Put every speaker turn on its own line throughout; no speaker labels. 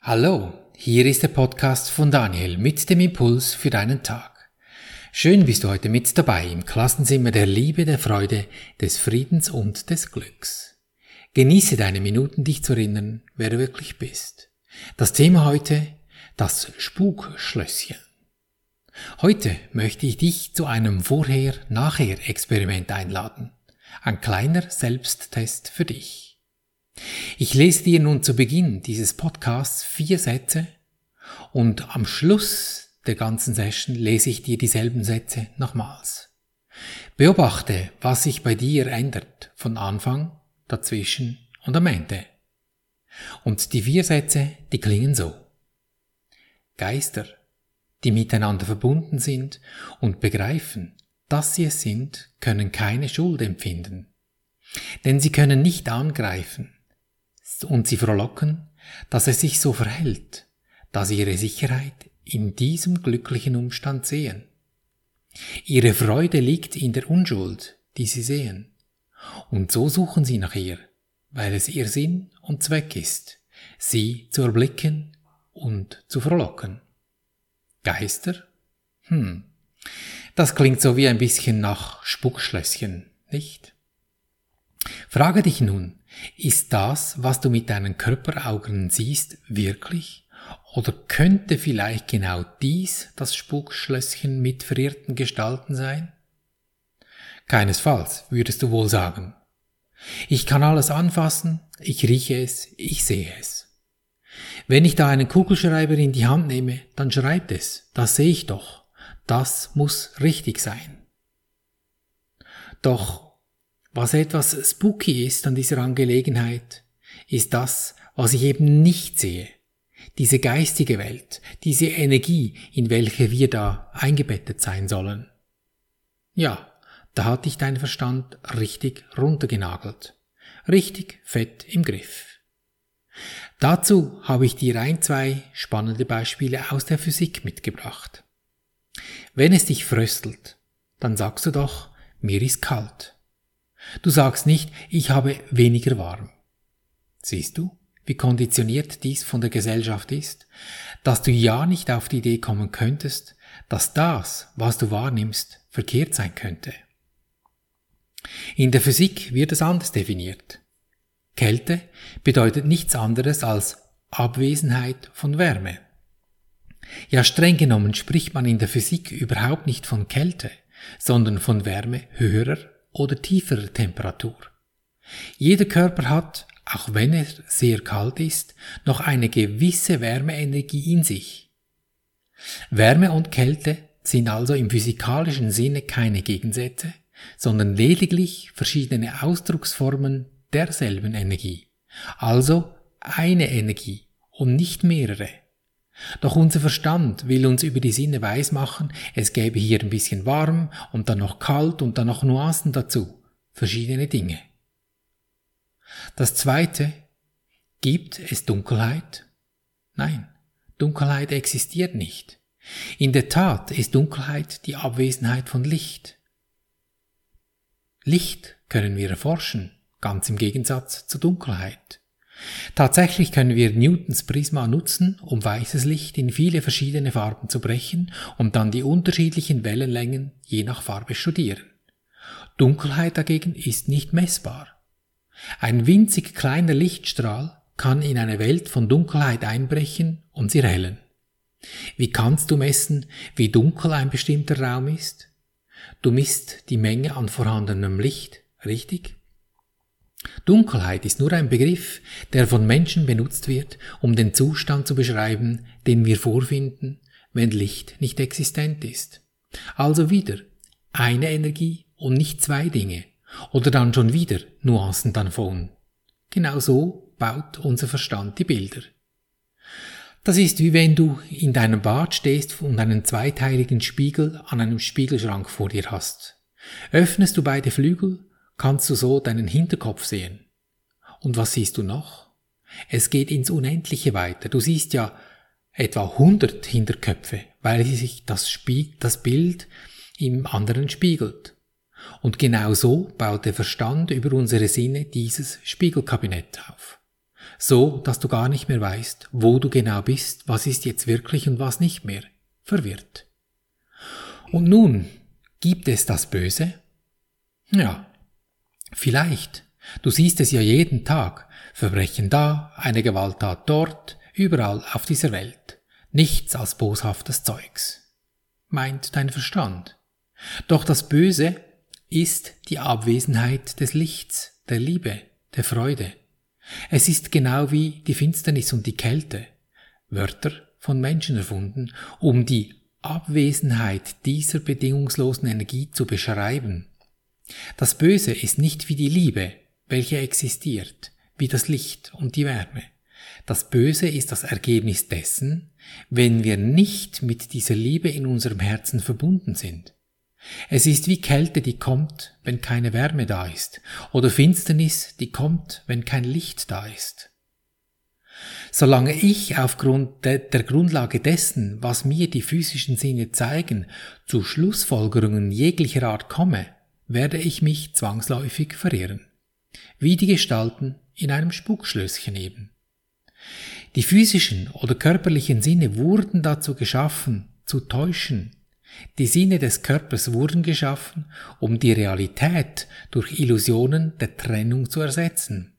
Hallo, hier ist der Podcast von Daniel mit dem Impuls für deinen Tag. Schön bist du heute mit dabei im Klassenzimmer der Liebe, der Freude, des Friedens und des Glücks. Genieße deine Minuten, dich zu erinnern, wer du wirklich bist. Das Thema heute, das Spukschlösschen. Heute möchte ich dich zu einem Vorher-Nachher-Experiment einladen. Ein kleiner Selbsttest für dich. Ich lese dir nun zu Beginn dieses Podcasts vier Sätze und am Schluss der ganzen Session lese ich dir dieselben Sätze nochmals. Beobachte, was sich bei dir ändert von Anfang, dazwischen und am Ende. Und die vier Sätze, die klingen so. Geister, die miteinander verbunden sind und begreifen, dass sie es sind, können keine Schuld empfinden. Denn sie können nicht angreifen, und sie frohlocken, dass es sich so verhält, da sie ihre Sicherheit in diesem glücklichen Umstand sehen. Ihre Freude liegt in der Unschuld, die sie sehen. Und so suchen sie nach ihr, weil es ihr Sinn und Zweck ist, sie zu erblicken und zu frohlocken. Geister? Hm, das klingt so wie ein bisschen nach Spuckschlösschen, nicht? Frage dich nun, ist das, was du mit deinen Körperaugen siehst, wirklich? Oder könnte vielleicht genau dies das Spukschlösschen mit verirrten Gestalten sein? Keinesfalls, würdest du wohl sagen. Ich kann alles anfassen, ich rieche es, ich sehe es. Wenn ich da einen Kugelschreiber in die Hand nehme, dann schreibt es, das sehe ich doch. Das muss richtig sein. Doch was etwas spooky ist an dieser Angelegenheit, ist das, was ich eben nicht sehe. Diese geistige Welt, diese Energie, in welche wir da eingebettet sein sollen. Ja, da hat dich dein Verstand richtig runtergenagelt. Richtig fett im Griff. Dazu habe ich dir ein, zwei spannende Beispiele aus der Physik mitgebracht. Wenn es dich fröstelt, dann sagst du doch, mir ist kalt. Du sagst nicht, ich habe weniger warm. Siehst du, wie konditioniert dies von der Gesellschaft ist, dass du ja nicht auf die Idee kommen könntest, dass das, was du wahrnimmst, verkehrt sein könnte. In der Physik wird es anders definiert. Kälte bedeutet nichts anderes als Abwesenheit von Wärme. Ja, streng genommen spricht man in der Physik überhaupt nicht von Kälte, sondern von Wärme höherer oder tieferer Temperatur. Jeder Körper hat, auch wenn er sehr kalt ist, noch eine gewisse Wärmeenergie in sich. Wärme und Kälte sind also im physikalischen Sinne keine Gegensätze, sondern lediglich verschiedene Ausdrucksformen derselben Energie. Also eine Energie und nicht mehrere. Doch unser Verstand will uns über die Sinne weismachen, es gäbe hier ein bisschen warm und dann noch kalt und dann noch Nuancen dazu. Verschiedene Dinge. Das zweite, gibt es Dunkelheit? Nein, Dunkelheit existiert nicht. In der Tat ist Dunkelheit die Abwesenheit von Licht. Licht können wir erforschen, ganz im Gegensatz zur Dunkelheit. Tatsächlich können wir Newtons Prisma nutzen, um weißes Licht in viele verschiedene Farben zu brechen und dann die unterschiedlichen Wellenlängen je nach Farbe studieren. Dunkelheit dagegen ist nicht messbar. Ein winzig kleiner Lichtstrahl kann in eine Welt von Dunkelheit einbrechen und sie hellen. Wie kannst du messen, wie dunkel ein bestimmter Raum ist? Du misst die Menge an vorhandenem Licht, richtig? Dunkelheit ist nur ein Begriff, der von Menschen benutzt wird, um den Zustand zu beschreiben, den wir vorfinden, wenn Licht nicht existent ist. Also wieder eine Energie und nicht zwei Dinge. Oder dann schon wieder Nuancen davon. Genau so baut unser Verstand die Bilder. Das ist wie wenn du in deinem Bad stehst und einen zweiteiligen Spiegel an einem Spiegelschrank vor dir hast. Öffnest du beide Flügel, kannst du so deinen Hinterkopf sehen. Und was siehst du noch? Es geht ins Unendliche weiter. Du siehst ja etwa 100 Hinterköpfe, weil sich das, Spie das Bild im anderen spiegelt. Und genau so baut der Verstand über unsere Sinne dieses Spiegelkabinett auf. so dass du gar nicht mehr weißt, wo du genau bist, was ist jetzt wirklich und was nicht mehr, verwirrt. Und nun, gibt es das Böse? Ja, vielleicht. Du siehst es ja jeden Tag. Verbrechen da, eine Gewalttat dort, überall auf dieser Welt. Nichts als boshaftes Zeugs. Meint dein Verstand. Doch das Böse ist die Abwesenheit des Lichts, der Liebe, der Freude. Es ist genau wie die Finsternis und die Kälte, Wörter von Menschen erfunden, um die Abwesenheit dieser bedingungslosen Energie zu beschreiben. Das Böse ist nicht wie die Liebe, welche existiert, wie das Licht und die Wärme. Das Böse ist das Ergebnis dessen, wenn wir nicht mit dieser Liebe in unserem Herzen verbunden sind. Es ist wie Kälte, die kommt, wenn keine Wärme da ist, oder Finsternis, die kommt, wenn kein Licht da ist. Solange ich aufgrund de der Grundlage dessen, was mir die physischen Sinne zeigen, zu Schlussfolgerungen jeglicher Art komme, werde ich mich zwangsläufig verirren. Wie die Gestalten in einem Spukschlösschen eben. Die physischen oder körperlichen Sinne wurden dazu geschaffen, zu täuschen, die Sinne des Körpers wurden geschaffen, um die Realität durch Illusionen der Trennung zu ersetzen.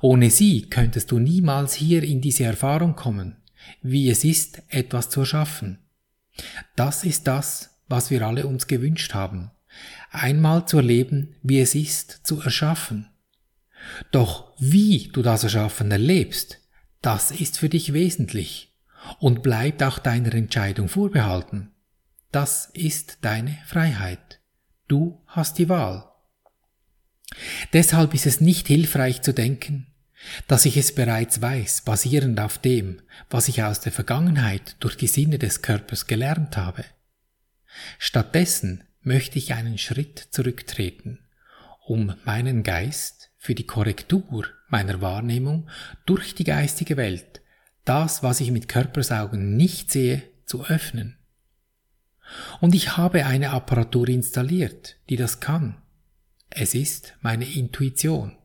Ohne sie könntest du niemals hier in diese Erfahrung kommen, wie es ist, etwas zu erschaffen. Das ist das, was wir alle uns gewünscht haben, einmal zu erleben, wie es ist, zu erschaffen. Doch wie du das Erschaffen erlebst, das ist für dich wesentlich und bleibt auch deiner Entscheidung vorbehalten. Das ist deine Freiheit. Du hast die Wahl. Deshalb ist es nicht hilfreich zu denken, dass ich es bereits weiß, basierend auf dem, was ich aus der Vergangenheit durch die Sinne des Körpers gelernt habe. Stattdessen möchte ich einen Schritt zurücktreten, um meinen Geist für die Korrektur meiner Wahrnehmung durch die geistige Welt, das, was ich mit Körpersaugen nicht sehe, zu öffnen. Und ich habe eine Apparatur installiert, die das kann. Es ist meine Intuition.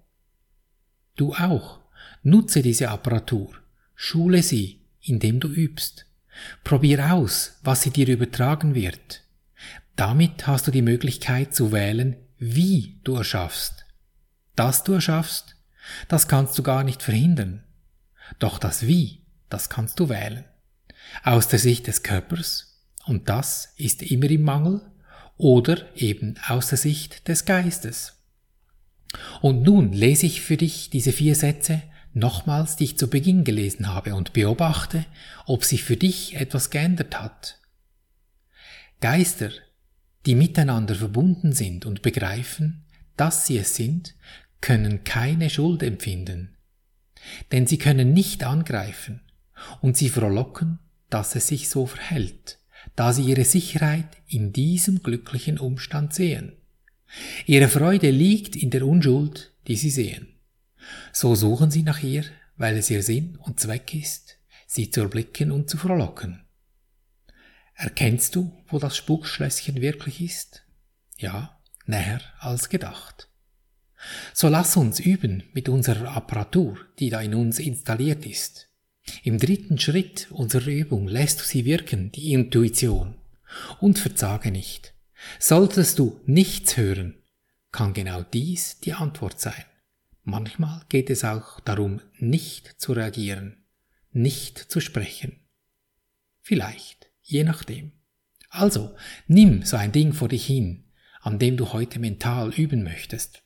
Du auch. Nutze diese Apparatur. Schule sie, indem du übst. Probier aus, was sie dir übertragen wird. Damit hast du die Möglichkeit zu wählen, wie du erschaffst. Dass du erschaffst, das kannst du gar nicht verhindern. Doch das Wie, das kannst du wählen. Aus der Sicht des Körpers und das ist immer im Mangel oder eben aus der Sicht des Geistes. Und nun lese ich für dich diese vier Sätze nochmals, die ich zu Beginn gelesen habe und beobachte, ob sich für dich etwas geändert hat. Geister, die miteinander verbunden sind und begreifen, dass sie es sind, können keine Schuld empfinden. Denn sie können nicht angreifen und sie frohlocken, dass es sich so verhält da sie ihre Sicherheit in diesem glücklichen Umstand sehen. Ihre Freude liegt in der Unschuld, die sie sehen. So suchen sie nach ihr, weil es ihr Sinn und Zweck ist, sie zu erblicken und zu frohlocken. Erkennst du, wo das Spukschlösschen wirklich ist? Ja, näher als gedacht. So lass uns üben mit unserer Apparatur, die da in uns installiert ist. Im dritten Schritt unserer Übung lässt du sie wirken, die Intuition. Und verzage nicht. Solltest du nichts hören, kann genau dies die Antwort sein. Manchmal geht es auch darum, nicht zu reagieren, nicht zu sprechen. Vielleicht, je nachdem. Also, nimm so ein Ding vor dich hin, an dem du heute mental üben möchtest.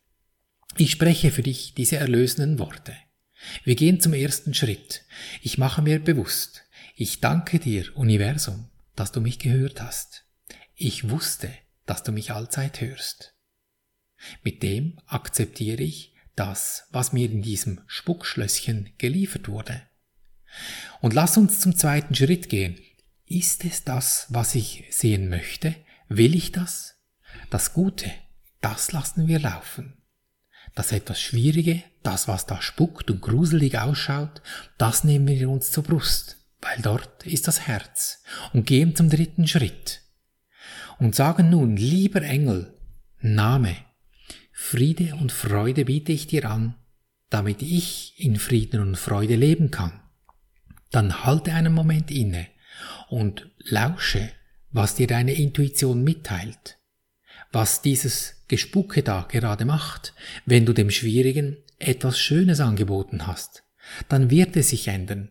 Ich spreche für dich diese erlösenden Worte. Wir gehen zum ersten Schritt. Ich mache mir bewusst, ich danke dir, Universum, dass du mich gehört hast. Ich wusste, dass du mich allzeit hörst. Mit dem akzeptiere ich das, was mir in diesem Spuckschlösschen geliefert wurde. Und lass uns zum zweiten Schritt gehen. Ist es das, was ich sehen möchte? Will ich das? Das Gute, das lassen wir laufen. Das etwas Schwierige, das, was da spuckt und gruselig ausschaut, das nehmen wir uns zur Brust, weil dort ist das Herz und gehen zum dritten Schritt und sagen nun, lieber Engel, Name, Friede und Freude biete ich dir an, damit ich in Frieden und Freude leben kann, dann halte einen Moment inne und lausche, was dir deine Intuition mitteilt, was dieses Gespucke da gerade macht, wenn du dem Schwierigen etwas Schönes angeboten hast, dann wird es sich ändern,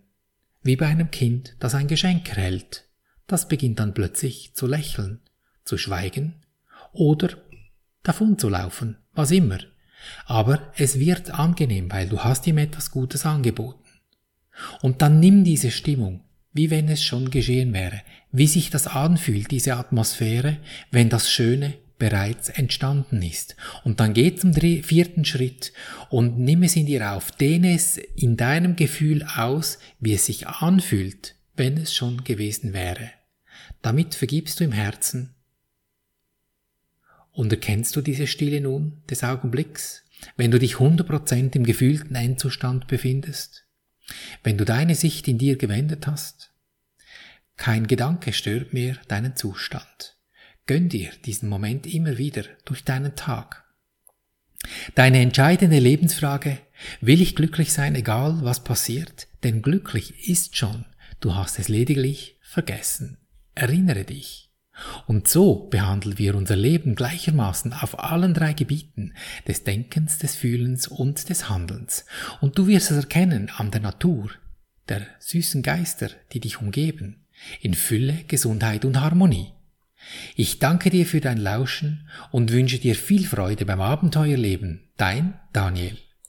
wie bei einem Kind, das ein Geschenk erhält. Das beginnt dann plötzlich zu lächeln, zu schweigen oder davon zu laufen, was immer. Aber es wird angenehm, weil du hast ihm etwas Gutes angeboten. Und dann nimm diese Stimmung, wie wenn es schon geschehen wäre, wie sich das anfühlt, diese Atmosphäre, wenn das Schöne bereits entstanden ist. Und dann geh zum vierten Schritt und nimm es in dir auf, dehne es in deinem Gefühl aus, wie es sich anfühlt, wenn es schon gewesen wäre. Damit vergibst du im Herzen. Und erkennst du diese Stille nun des Augenblicks, wenn du dich 100% im gefühlten Endzustand befindest? Wenn du deine Sicht in dir gewendet hast? Kein Gedanke stört mehr deinen Zustand. Gönn dir diesen Moment immer wieder durch deinen Tag. Deine entscheidende Lebensfrage, will ich glücklich sein, egal was passiert? Denn glücklich ist schon, du hast es lediglich vergessen. Erinnere dich. Und so behandeln wir unser Leben gleichermaßen auf allen drei Gebieten des Denkens, des Fühlens und des Handelns. Und du wirst es erkennen an der Natur, der süßen Geister, die dich umgeben, in Fülle, Gesundheit und Harmonie. Ich danke dir für dein Lauschen und wünsche dir viel Freude beim Abenteuerleben. Dein Daniel.